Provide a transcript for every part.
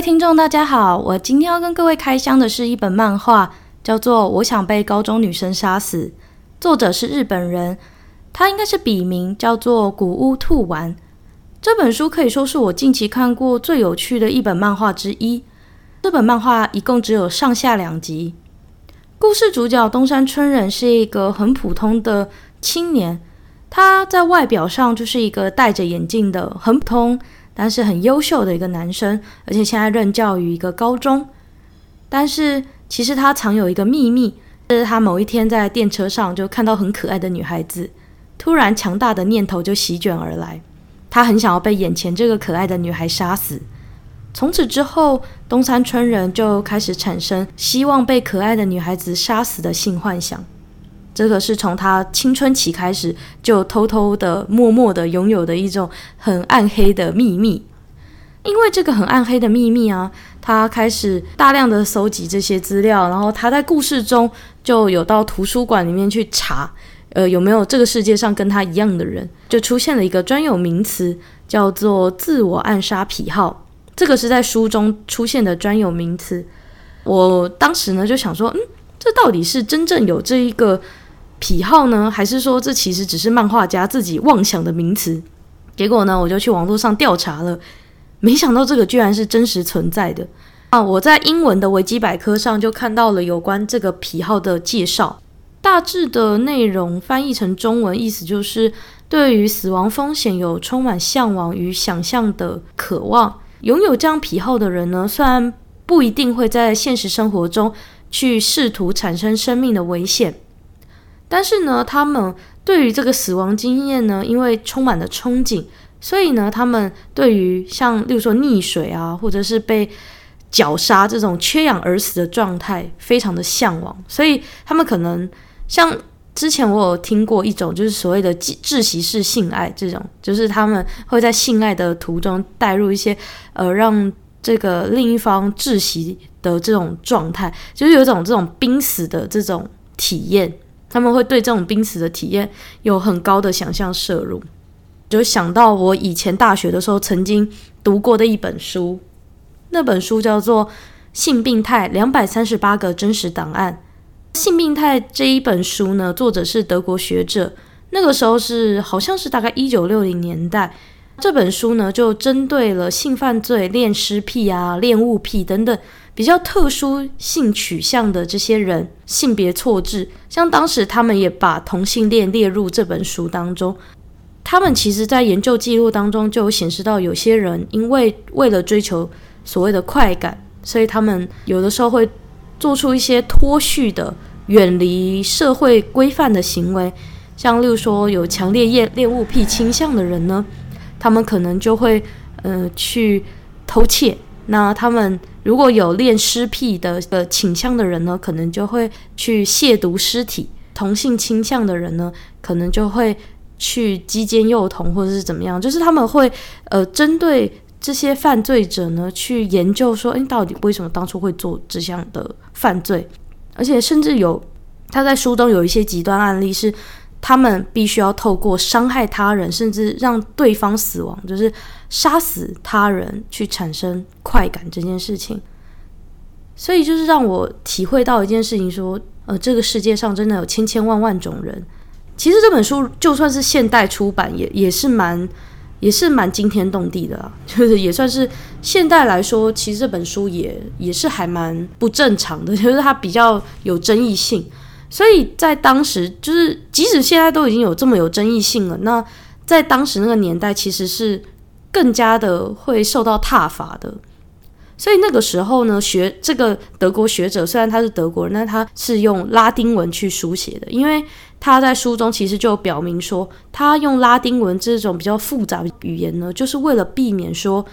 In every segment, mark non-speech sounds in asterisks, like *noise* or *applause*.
听众，大家好，我今天要跟各位开箱的是一本漫画，叫做《我想被高中女生杀死》，作者是日本人，他应该是笔名，叫做谷屋兔丸。这本书可以说是我近期看过最有趣的一本漫画之一。这本漫画一共只有上下两集。故事主角东山春人是一个很普通的青年，他在外表上就是一个戴着眼镜的很普通，但是很优秀的一个男生，而且现在任教于一个高中。但是其实他藏有一个秘密，是他某一天在电车上就看到很可爱的女孩子，突然强大的念头就席卷而来，他很想要被眼前这个可爱的女孩杀死。从此之后，东山春人就开始产生希望被可爱的女孩子杀死的性幻想。这个是从他青春期开始就偷偷的、默默的拥有的一种很暗黑的秘密。因为这个很暗黑的秘密啊，他开始大量的搜集这些资料，然后他在故事中就有到图书馆里面去查，呃，有没有这个世界上跟他一样的人，就出现了一个专有名词，叫做自我暗杀癖好。这个是在书中出现的专有名词。我当时呢就想说，嗯，这到底是真正有这一个癖好呢，还是说这其实只是漫画家自己妄想的名词？结果呢，我就去网络上调查了，没想到这个居然是真实存在的啊！我在英文的维基百科上就看到了有关这个癖好的介绍，大致的内容翻译成中文，意思就是对于死亡风险有充满向往与想象的渴望。拥有这样癖好的人呢，虽然不一定会在现实生活中去试图产生生命的危险，但是呢，他们对于这个死亡经验呢，因为充满了憧憬，所以呢，他们对于像例如说溺水啊，或者是被绞杀这种缺氧而死的状态，非常的向往，所以他们可能像。之前我有听过一种，就是所谓的窒息式性爱，这种就是他们会在性爱的途中带入一些呃，让这个另一方窒息的这种状态，就是有一种这种濒死的这种体验，他们会对这种濒死的体验有很高的想象摄入，就想到我以前大学的时候曾经读过的一本书，那本书叫做《性病态两百三十八个真实档案》。性病态这一本书呢，作者是德国学者。那个时候是好像是大概一九六零年代。这本书呢，就针对了性犯罪、恋尸癖啊、恋物癖等等比较特殊性取向的这些人性别错置。像当时他们也把同性恋列入这本书当中。他们其实在研究记录当中就有显示到，有些人因为为了追求所谓的快感，所以他们有的时候会。做出一些脱序的、远离社会规范的行为，像例如说有强烈恋恋物癖倾向的人呢，他们可能就会呃去偷窃；那他们如果有恋尸癖的呃倾向的人呢，可能就会去亵渎尸体；同性倾向的人呢，可能就会去击奸幼童或者是怎么样，就是他们会呃针对。这些犯罪者呢，去研究说，诶，到底为什么当初会做这项的犯罪？而且甚至有他在书中有一些极端案例，是他们必须要透过伤害他人，甚至让对方死亡，就是杀死他人去产生快感这件事情。所以就是让我体会到一件事情，说，呃，这个世界上真的有千千万万种人。其实这本书就算是现代出版，也也是蛮。也是蛮惊天动地的啊，*laughs* 就是也算是现代来说，其实这本书也也是还蛮不正常的，就是它比较有争议性。所以在当时，就是即使现在都已经有这么有争议性了，那在当时那个年代，其实是更加的会受到挞伐的。所以那个时候呢，学这个德国学者，虽然他是德国人，但他是用拉丁文去书写的，因为他在书中其实就表明说，他用拉丁文这种比较复杂的语言呢，就是为了避免说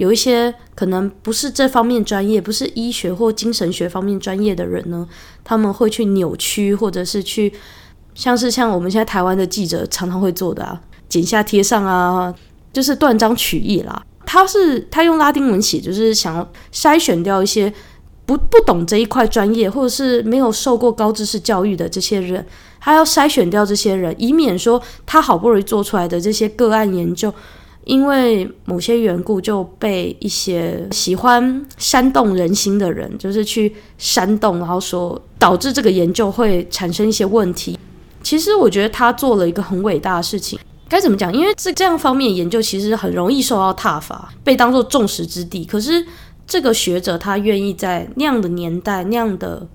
有一些可能不是这方面专业，不是医学或精神学方面专业的人呢，他们会去扭曲，或者是去像是像我们现在台湾的记者常常会做的啊，剪下贴上啊，就是断章取义啦。他是他用拉丁文写，就是想要筛选掉一些不不懂这一块专业，或者是没有受过高知识教育的这些人，他要筛选掉这些人，以免说他好不容易做出来的这些个案研究，因为某些缘故就被一些喜欢煽动人心的人，就是去煽动，然后说导致这个研究会产生一些问题。其实我觉得他做了一个很伟大的事情。该怎么讲？因为这这样方面研究其实很容易受到挞伐，被当作众矢之的。可是这个学者他愿意在那样的年代、那样的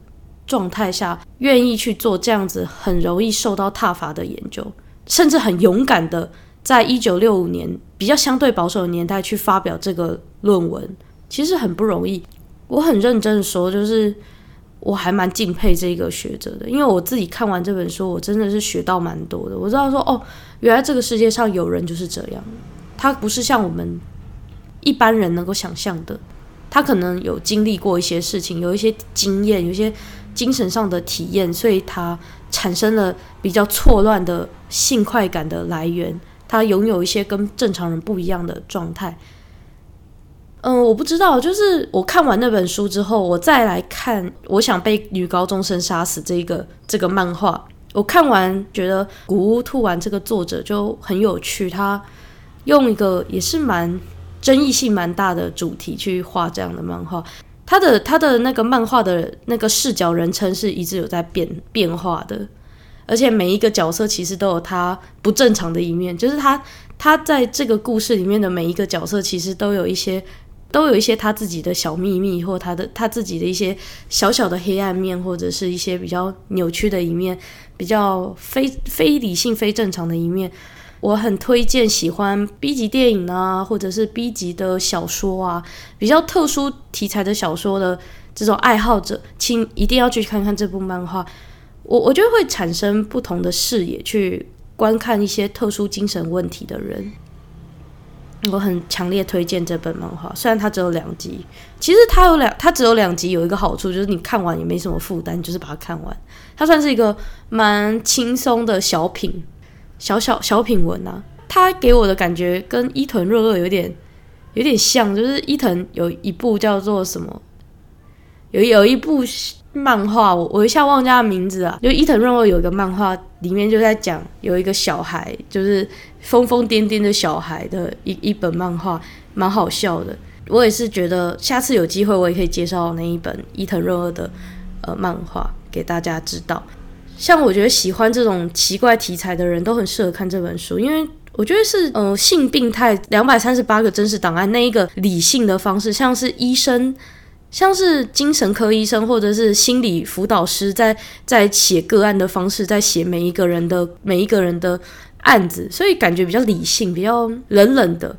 状态下，愿意去做这样子很容易受到挞伐的研究，甚至很勇敢的在一九六五年比较相对保守的年代去发表这个论文，其实很不容易。我很认真的说，就是。我还蛮敬佩这个学者的，因为我自己看完这本书，我真的是学到蛮多的。我知道说，哦，原来这个世界上有人就是这样，他不是像我们一般人能够想象的，他可能有经历过一些事情，有一些经验，有一些精神上的体验，所以他产生了比较错乱的性快感的来源，他拥有一些跟正常人不一样的状态。嗯，我不知道，就是我看完那本书之后，我再来看《我想被女高中生杀死》这个这个漫画。我看完觉得古屋兔丸这个作者就很有趣，他用一个也是蛮争议性蛮大的主题去画这样的漫画。他的他的那个漫画的那个视角人称是一直有在变变化的，而且每一个角色其实都有他不正常的一面，就是他他在这个故事里面的每一个角色其实都有一些。都有一些他自己的小秘密，或他的他自己的一些小小的黑暗面，或者是一些比较扭曲的一面，比较非非理性、非正常的一面。我很推荐喜欢 B 级电影啊，或者是 B 级的小说啊，比较特殊题材的小说的这种爱好者，请一定要去看看这部漫画。我我觉得会产生不同的视野，去观看一些特殊精神问题的人。我很强烈推荐这本漫画，虽然它只有两集。其实它有两，它只有两集，有一个好处就是你看完也没什么负担，就是把它看完。它算是一个蛮轻松的小品，小小小品文啊。它给我的感觉跟伊藤润二有点有点像，就是伊藤有一部叫做什么，有有一部漫画，我我一下忘记他名字啊。就伊藤润二有一个漫画，里面就在讲有一个小孩，就是。疯疯癫癫的小孩的一一本漫画，蛮好笑的。我也是觉得下次有机会，我也可以介绍那一本伊藤润二的呃漫画给大家知道。像我觉得喜欢这种奇怪题材的人都很适合看这本书，因为我觉得是呃性病态两百三十八个真实档案那一个理性的方式，像是医生，像是精神科医生或者是心理辅导师在在写个案的方式，在写每一个人的每一个人的。案子，所以感觉比较理性，比较冷冷的。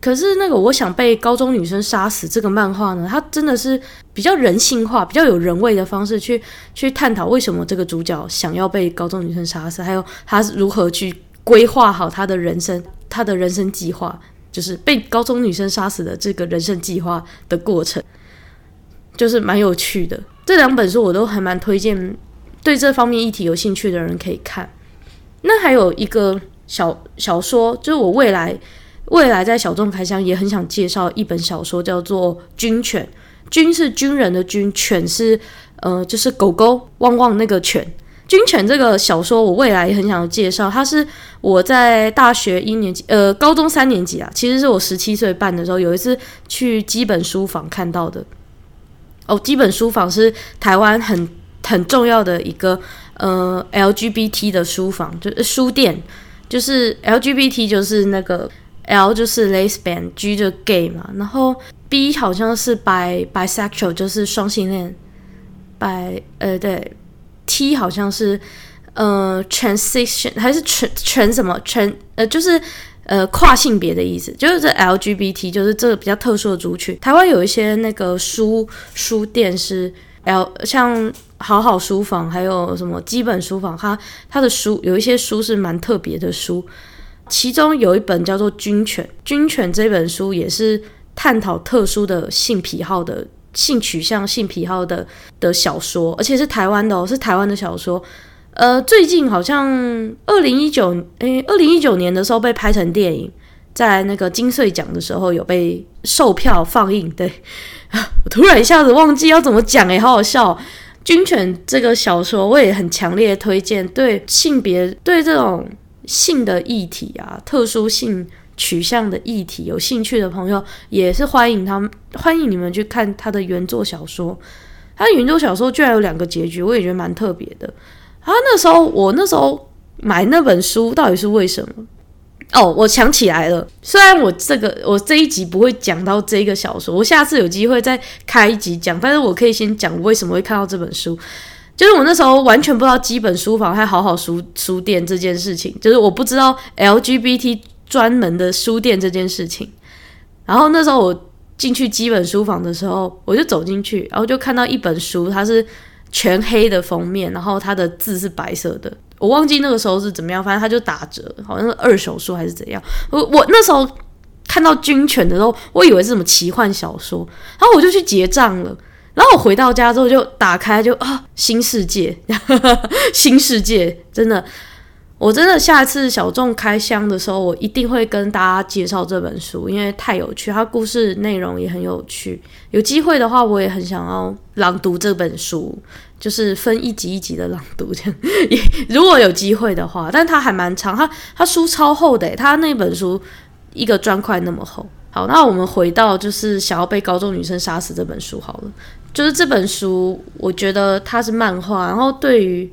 可是那个我想被高中女生杀死这个漫画呢，它真的是比较人性化，比较有人味的方式去去探讨为什么这个主角想要被高中女生杀死，还有他如何去规划好他的人生，他的人生计划，就是被高中女生杀死的这个人生计划的过程，就是蛮有趣的。这两本书我都还蛮推荐，对这方面议题有兴趣的人可以看。那还有一个小小说，就是我未来未来在小众开箱也很想介绍一本小说，叫做《军犬》。军是军人的军，犬是呃就是狗狗汪汪那个犬。军犬这个小说我未来也很想介绍，它是我在大学一年级呃高中三年级啊，其实是我十七岁半的时候有一次去基本书坊看到的。哦，基本书房是台湾很很重要的一个。呃，LGBT 的书房就是书店，就是 LGBT 就是那个 L 就是 lesbian，G 就 gay 嘛，然后 B 好像是 bi bisexual 就是双性恋，bi 呃对，T 好像是呃 transition 还是全全什么？全呃就是呃跨性别的意思，就是这 LGBT 就是这个比较特殊的族群。台湾有一些那个书书店是 L 像。好好书房，还有什么基本书房？它它的书有一些书是蛮特别的书，其中有一本叫做《军犬》。《军犬》这本书也是探讨特殊的性癖好的性取向、性癖好的的小说，而且是台湾的哦，是台湾的小说。呃，最近好像二零一九，诶，二零一九年的时候被拍成电影，在那个金穗奖的时候有被售票放映。对，*laughs* 我突然一下子忘记要怎么讲，诶，好好笑。军犬这个小说我也很强烈推荐，对性别、对这种性的议题啊、特殊性取向的议题有兴趣的朋友，也是欢迎他们，欢迎你们去看他的原作小说。他的原作小说居然有两个结局，我也觉得蛮特别的。啊，那时候我那时候买那本书到底是为什么？哦，我想起来了。虽然我这个我这一集不会讲到这个小说，我下次有机会再开一集讲。但是我可以先讲为什么会看到这本书。就是我那时候完全不知道基本书房还好好书书店这件事情，就是我不知道 LGBT 专门的书店这件事情。然后那时候我进去基本书房的时候，我就走进去，然后就看到一本书，它是全黑的封面，然后它的字是白色的。我忘记那个时候是怎么样，反正它就打折，好像是二手书还是怎样。我我那时候看到军犬的时候，我以为是什么奇幻小说，然后我就去结账了。然后我回到家之后就打开就啊，新世界，*laughs* 新世界，真的，我真的下次小众开箱的时候，我一定会跟大家介绍这本书，因为太有趣，它故事内容也很有趣。有机会的话，我也很想要朗读这本书。就是分一集一集的朗读这样，也如果有机会的话，但它还蛮长，它它书超厚的，它那本书一个砖块那么厚。好，那我们回到就是想要被高中女生杀死这本书好了，就是这本书，我觉得它是漫画，然后对于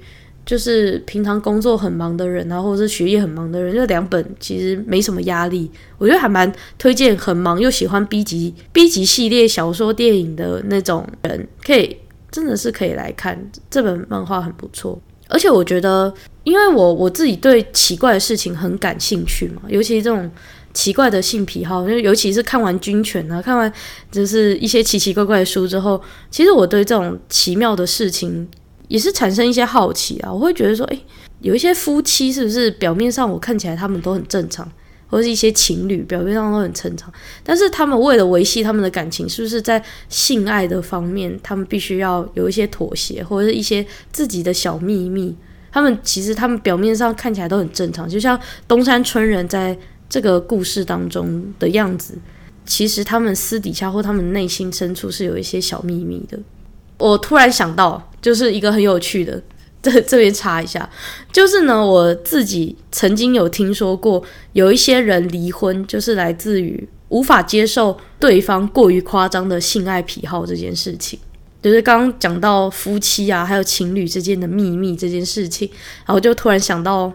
就是平常工作很忙的人啊，或者是学业很忙的人，这两本其实没什么压力，我觉得还蛮推荐，很忙又喜欢 B 级 B 级系列小说电影的那种人可以。真的是可以来看这本漫画，很不错。而且我觉得，因为我我自己对奇怪的事情很感兴趣嘛，尤其这种奇怪的性癖好，就尤其是看完军犬啊，看完就是一些奇奇怪怪的书之后，其实我对这种奇妙的事情也是产生一些好奇啊。我会觉得说，诶，有一些夫妻是不是表面上我看起来他们都很正常？或是一些情侣表面上都很正常，但是他们为了维系他们的感情，是不是在性爱的方面，他们必须要有一些妥协，或者是一些自己的小秘密？他们其实他们表面上看起来都很正常，就像东山村人在这个故事当中的样子，其实他们私底下或他们内心深处是有一些小秘密的。我突然想到，就是一个很有趣的。*laughs* 这这边插一下，就是呢，我自己曾经有听说过，有一些人离婚，就是来自于无法接受对方过于夸张的性爱癖好这件事情。就是刚刚讲到夫妻啊，还有情侣之间的秘密这件事情，然后就突然想到，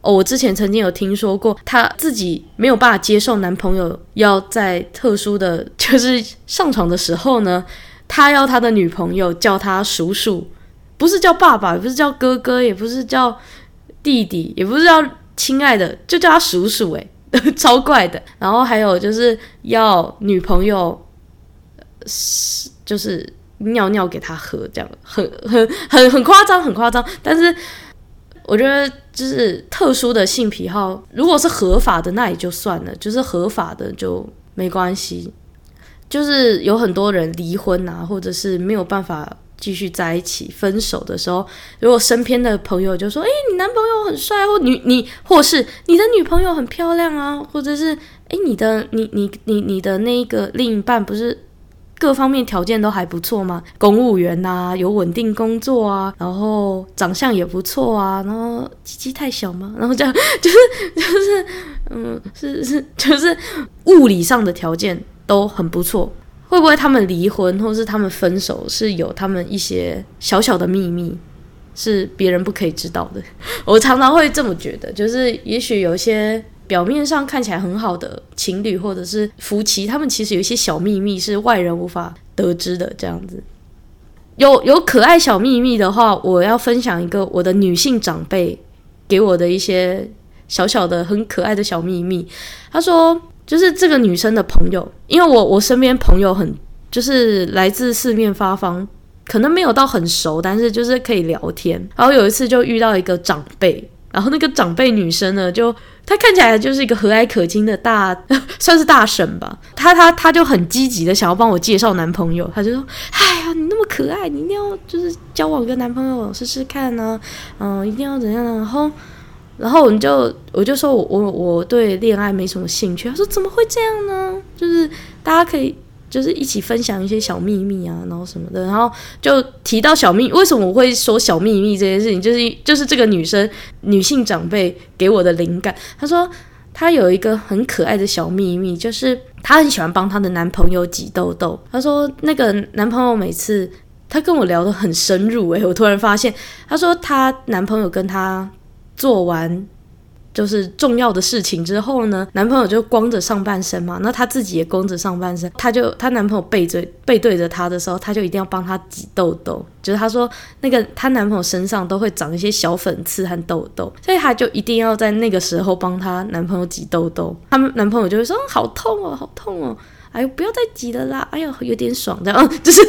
哦，我之前曾经有听说过，她自己没有办法接受男朋友要在特殊的，*laughs* 就是上床的时候呢，他要他的女朋友叫他叔叔。不是叫爸爸，也不是叫哥哥，也不是叫弟弟，也不是叫亲爱的，就叫他叔叔，诶，*laughs* 超怪的。然后还有就是要女朋友，是就是尿尿给他喝，这样很很很很夸张，很夸张。但是我觉得就是特殊的性癖好，如果是合法的那也就算了，就是合法的就没关系。就是有很多人离婚啊，或者是没有办法。继续在一起，分手的时候，如果身边的朋友就说：“诶，你男朋友很帅，或女你，或是你的女朋友很漂亮啊，或者是诶，你的你你你你的那个另一半不是各方面条件都还不错吗？公务员呐、有稳定工作啊，然后长相也不错啊，然后鸡鸡太小吗？然后这样 *laughs* 就是就是嗯，是是就是物理上的条件都很不错。”会不会他们离婚，或是他们分手，是有他们一些小小的秘密，是别人不可以知道的？*laughs* 我常常会这么觉得，就是也许有些表面上看起来很好的情侣或者是夫妻，他们其实有一些小秘密是外人无法得知的。这样子，有有可爱小秘密的话，我要分享一个我的女性长辈给我的一些小小的很可爱的小秘密。他说。就是这个女生的朋友，因为我我身边朋友很就是来自四面八方，可能没有到很熟，但是就是可以聊天。然后有一次就遇到一个长辈，然后那个长辈女生呢，就她看起来就是一个和蔼可亲的大，*laughs* 算是大婶吧。她她她就很积极的想要帮我介绍男朋友，她就说：“哎呀，你那么可爱，你一定要就是交往个男朋友试试看呢，嗯，一定要怎样呢？”然后。然后我们就我就说我我我对恋爱没什么兴趣。他说怎么会这样呢？就是大家可以就是一起分享一些小秘密啊，然后什么的。然后就提到小秘，为什么我会说小秘密这件事情？就是就是这个女生女性长辈给我的灵感。她说她有一个很可爱的小秘密，就是她很喜欢帮她的男朋友挤痘痘。她说那个男朋友每次她跟我聊得很深入，诶，我突然发现，她说她男朋友跟她做完。就是重要的事情之后呢，男朋友就光着上半身嘛，那她自己也光着上半身，她就她男朋友背着背对着她的时候，她就一定要帮他挤痘痘。就是她说那个她男朋友身上都会长一些小粉刺和痘痘，所以她就一定要在那个时候帮她男朋友挤痘痘。他们男朋友就会说：“好痛哦，好痛哦，哎呦不要再挤了啦，哎呦有点爽这样，*laughs* 就是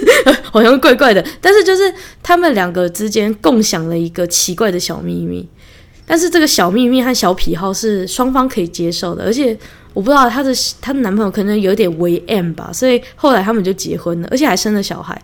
好像怪怪的。”但是就是他们两个之间共享了一个奇怪的小秘密。但是这个小秘密和小癖好是双方可以接受的，而且我不知道她的她的男朋友可能有点为 M 吧，所以后来他们就结婚了，而且还生了小孩。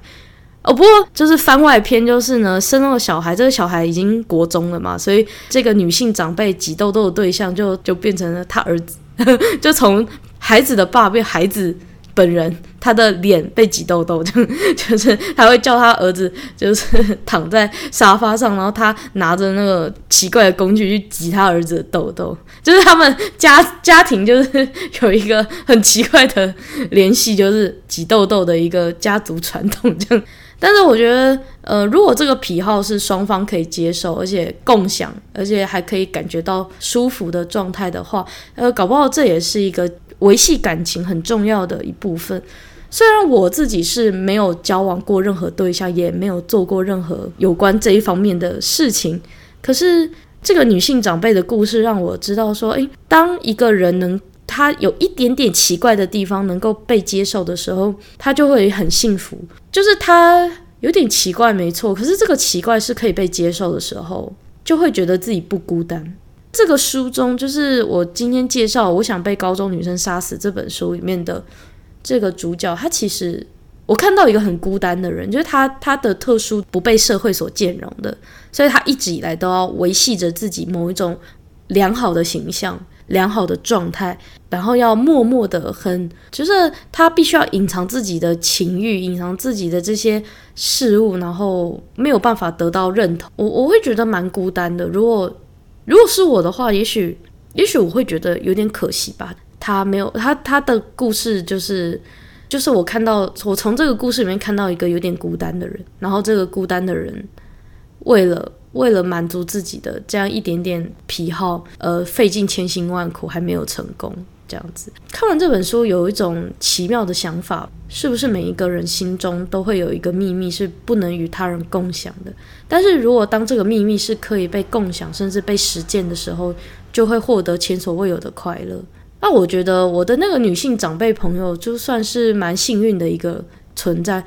哦，不过就是番外篇，就是呢生了小孩，这个小孩已经国中了嘛，所以这个女性长辈挤痘痘的对象就就变成了他儿子，*laughs* 就从孩子的爸变孩子。本人他的脸被挤痘痘，就 *laughs* 就是他会叫他儿子，就是躺在沙发上，然后他拿着那个奇怪的工具去挤他儿子的痘痘，就是他们家家庭就是有一个很奇怪的联系，就是挤痘痘的一个家族传统这样。但是我觉得，呃，如果这个癖好是双方可以接受，而且共享，而且还可以感觉到舒服的状态的话，呃，搞不好这也是一个。维系感情很重要的一部分。虽然我自己是没有交往过任何对象，也没有做过任何有关这一方面的事情，可是这个女性长辈的故事让我知道说，诶，当一个人能他有一点点奇怪的地方能够被接受的时候，他就会很幸福。就是他有点奇怪，没错，可是这个奇怪是可以被接受的时候，就会觉得自己不孤单。这个书中，就是我今天介绍《我想被高中女生杀死》这本书里面的这个主角，他其实我看到一个很孤单的人，就是他他的特殊不被社会所兼容的，所以他一直以来都要维系着自己某一种良好的形象、良好的状态，然后要默默的很，就是他必须要隐藏自己的情欲，隐藏自己的这些事物，然后没有办法得到认同。我我会觉得蛮孤单的，如果。如果是我的话，也许，也许我会觉得有点可惜吧。他没有他他的故事，就是，就是我看到我从这个故事里面看到一个有点孤单的人，然后这个孤单的人为了为了满足自己的这样一点点癖好，呃，费尽千辛万苦还没有成功。这样子，看完这本书，有一种奇妙的想法：是不是每一个人心中都会有一个秘密是不能与他人共享的？但是如果当这个秘密是可以被共享，甚至被实践的时候，就会获得前所未有的快乐。那我觉得我的那个女性长辈朋友，就算是蛮幸运的一个存在。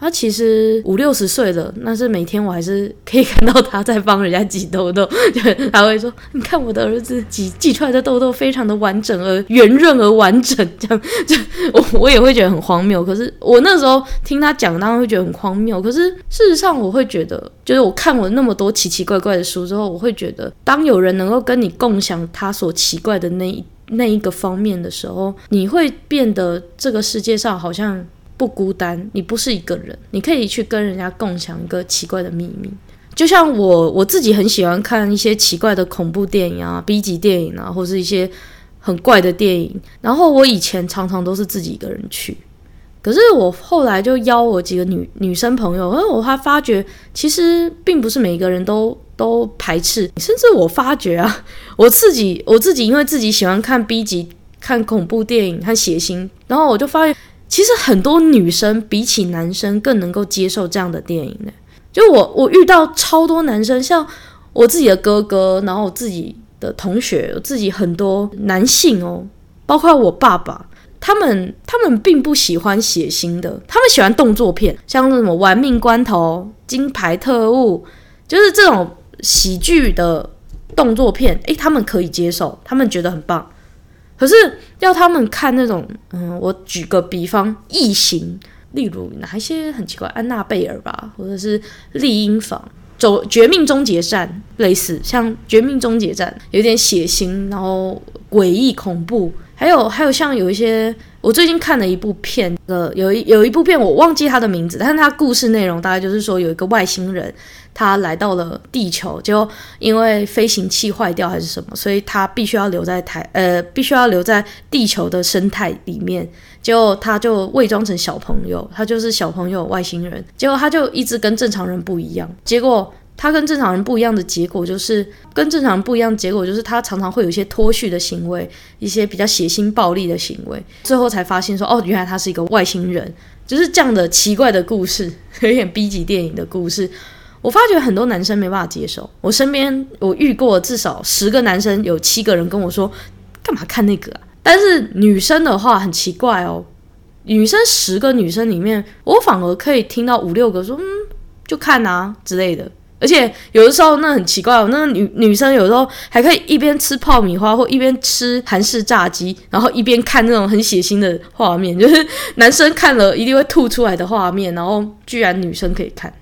他其实五六十岁了，但是每天我还是可以看到他在帮人家挤痘痘，就他会说：“你看我的儿子挤挤出来的痘痘非常的完整而圆润而完整。”这样就我我也会觉得很荒谬。可是我那时候听他讲，当然会觉得很荒谬。可是事实上，我会觉得，就是我看我那么多奇奇怪怪的书之后，我会觉得，当有人能够跟你共享他所奇怪的那一那一个方面的时候，你会变得这个世界上好像。不孤单，你不是一个人，你可以去跟人家共享一个奇怪的秘密。就像我我自己很喜欢看一些奇怪的恐怖电影啊、B 级电影啊，或是一些很怪的电影。然后我以前常常都是自己一个人去，可是我后来就邀我几个女女生朋友，而我还发觉其实并不是每个人都都排斥，甚至我发觉啊，*laughs* 我自己我自己因为自己喜欢看 B 级、看恐怖电影和血腥，然后我就发现。其实很多女生比起男生更能够接受这样的电影呢。就我，我遇到超多男生，像我自己的哥哥，然后我自己的同学，我自己很多男性哦，包括我爸爸，他们他们并不喜欢血腥的，他们喜欢动作片，像那什么《玩命关头》《金牌特务》，就是这种喜剧的动作片，诶，他们可以接受，他们觉得很棒。可是要他们看那种，嗯，我举个比方，异形，例如哪一些很奇怪，安娜贝尔吧，或者是厉阴房，走绝命终结站，类似像绝命终结站，有点血腥，然后诡异恐怖，还有还有像有一些，我最近看了一部片，呃，有一有一部片我忘记它的名字，但是它故事内容大概就是说有一个外星人，他来到了地球，就因为飞行器坏掉还是什么，所以他必须要留在台，呃，必须要留在地球的生态里面。结果他就伪装成小朋友，他就是小朋友外星人。结果他就一直跟正常人不一样。结果。他跟正常人不一样的结果就是，跟正常人不一样的结果就是，他常常会有一些脱序的行为，一些比较血腥暴力的行为。最后才发现说，哦，原来他是一个外星人，就是这样的奇怪的故事，有点 B 级电影的故事。我发觉很多男生没办法接受。我身边我遇过至少十个男生，有七个人跟我说，干嘛看那个啊？但是女生的话很奇怪哦，女生十个女生里面，我反而可以听到五六个说，嗯，就看啊之类的。而且有的时候那很奇怪哦，那个女女生有时候还可以一边吃爆米花或一边吃韩式炸鸡，然后一边看那种很血腥的画面，就是男生看了一定会吐出来的画面，然后居然女生可以看。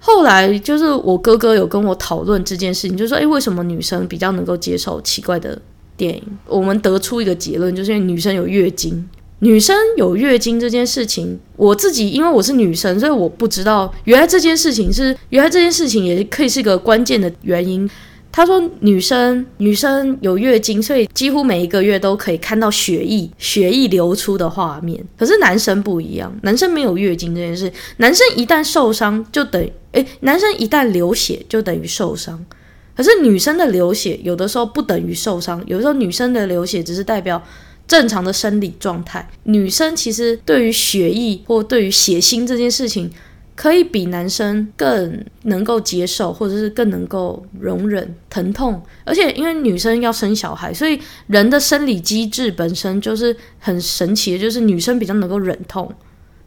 后来就是我哥哥有跟我讨论这件事情，就说：“诶，为什么女生比较能够接受奇怪的电影？”我们得出一个结论，就是因为女生有月经。女生有月经这件事情，我自己因为我是女生，所以我不知道原来这件事情是原来这件事情也可以是一个关键的原因。他说女生女生有月经，所以几乎每一个月都可以看到血液血液流出的画面。可是男生不一样，男生没有月经这件事，男生一旦受伤就等于诶，男生一旦流血就等于受伤。可是女生的流血有的时候不等于受伤，有的时候女生的流血只是代表。正常的生理状态，女生其实对于血液或对于血腥这件事情，可以比男生更能够接受，或者是更能够容忍疼痛。而且因为女生要生小孩，所以人的生理机制本身就是很神奇的，就是女生比较能够忍痛。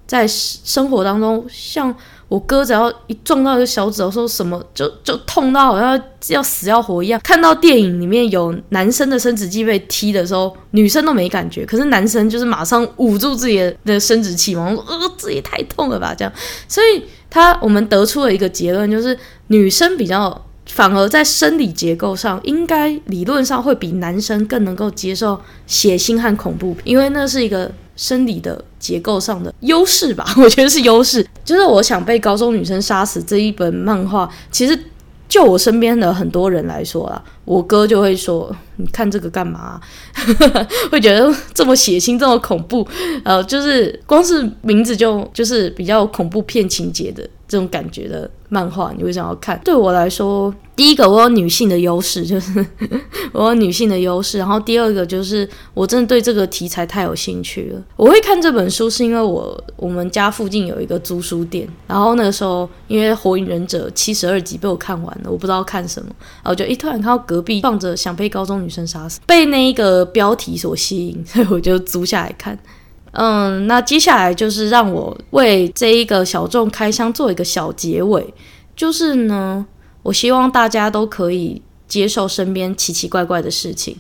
在生活当中，像。我哥只要一撞到一个小指头，说什么就就痛到好像要死要活一样。看到电影里面有男生的生殖器被踢的时候，女生都没感觉，可是男生就是马上捂住自己的生殖器嘛，我说呃，这也太痛了吧，这样。所以他我们得出了一个结论，就是女生比较反而在生理结构上，应该理论上会比男生更能够接受血腥和恐怖，因为那是一个。生理的结构上的优势吧，*laughs* 我觉得是优势。就是我想被高中女生杀死这一本漫画，其实就我身边的很多人来说啦，我哥就会说：“你看这个干嘛？” *laughs* 会觉得这么血腥，这么恐怖，呃，就是光是名字就就是比较恐怖片情节的这种感觉的漫画，你会想要看。对我来说。第一个，我有女性的优势，就是 *laughs* 我有女性的优势。然后第二个就是我真的对这个题材太有兴趣了。我会看这本书是因为我我们家附近有一个租书店，然后那个时候因为《火影忍者》七十二集被我看完了，我不知道看什么，然后就一突然看到隔壁放着《想被高中女生杀死》，被那一个标题所吸引，所以我就租下来看。嗯，那接下来就是让我为这一个小众开箱做一个小结尾，就是呢。我希望大家都可以接受身边奇奇怪怪的事情，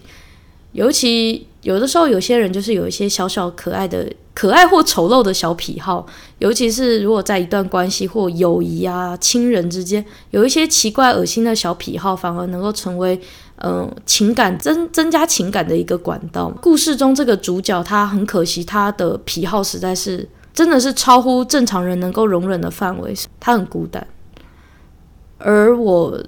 尤其有的时候，有些人就是有一些小小可爱的、可爱或丑陋的小癖好，尤其是如果在一段关系或友谊啊、亲人之间，有一些奇怪、恶心的小癖好，反而能够成为嗯、情感增增加情感的一个管道。故事中这个主角他很可惜，他的癖好实在是真的是超乎正常人能够容忍的范围，他很孤单。而我，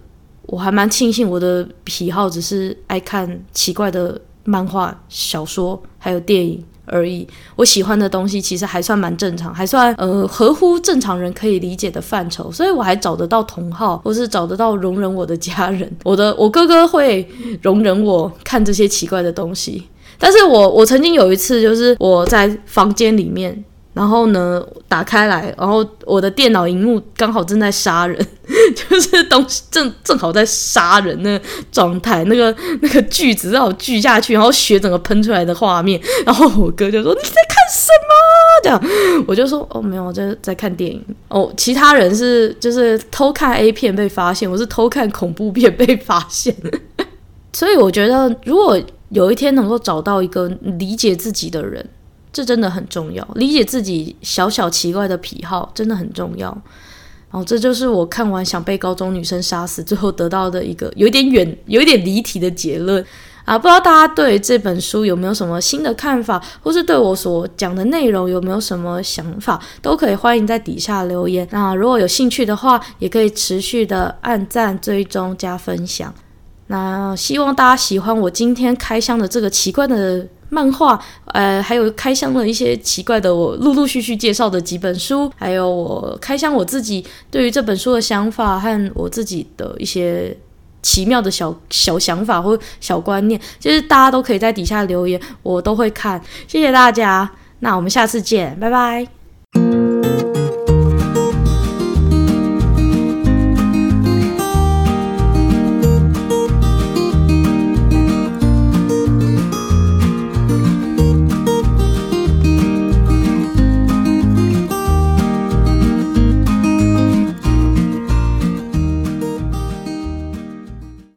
我还蛮庆幸我的癖好只是爱看奇怪的漫画、小说，还有电影而已。我喜欢的东西其实还算蛮正常，还算呃合乎正常人可以理解的范畴，所以我还找得到同好，或是找得到容忍我的家人。*laughs* 我的我哥哥会容忍我看这些奇怪的东西，但是我我曾经有一次就是我在房间里面。然后呢，打开来，然后我的电脑荧幕刚好正在杀人，*laughs* 就是东西正正好在杀人那状态，那个那个锯子让我锯下去，然后血整个喷出来的画面，然后我哥就说，你在看什么？这样我就说哦，没有，我在在看电影。哦，其他人是就是偷看 A 片被发现，我是偷看恐怖片被发现。*laughs* 所以我觉得，如果有一天能够找到一个理解自己的人。这真的很重要，理解自己小小奇怪的癖好真的很重要。然后这就是我看完想被高中女生杀死最后得到的一个有点远、有点离题的结论。啊，不知道大家对这本书有没有什么新的看法，或是对我所讲的内容有没有什么想法，都可以欢迎在底下留言。那如果有兴趣的话，也可以持续的按赞、追踪、加分享。那希望大家喜欢我今天开箱的这个奇怪的漫画，呃，还有开箱了一些奇怪的我陆陆续续介绍的几本书，还有我开箱我自己对于这本书的想法和我自己的一些。奇妙的小小想法或小观念，就是大家都可以在底下留言，我都会看。谢谢大家，那我们下次见，拜拜。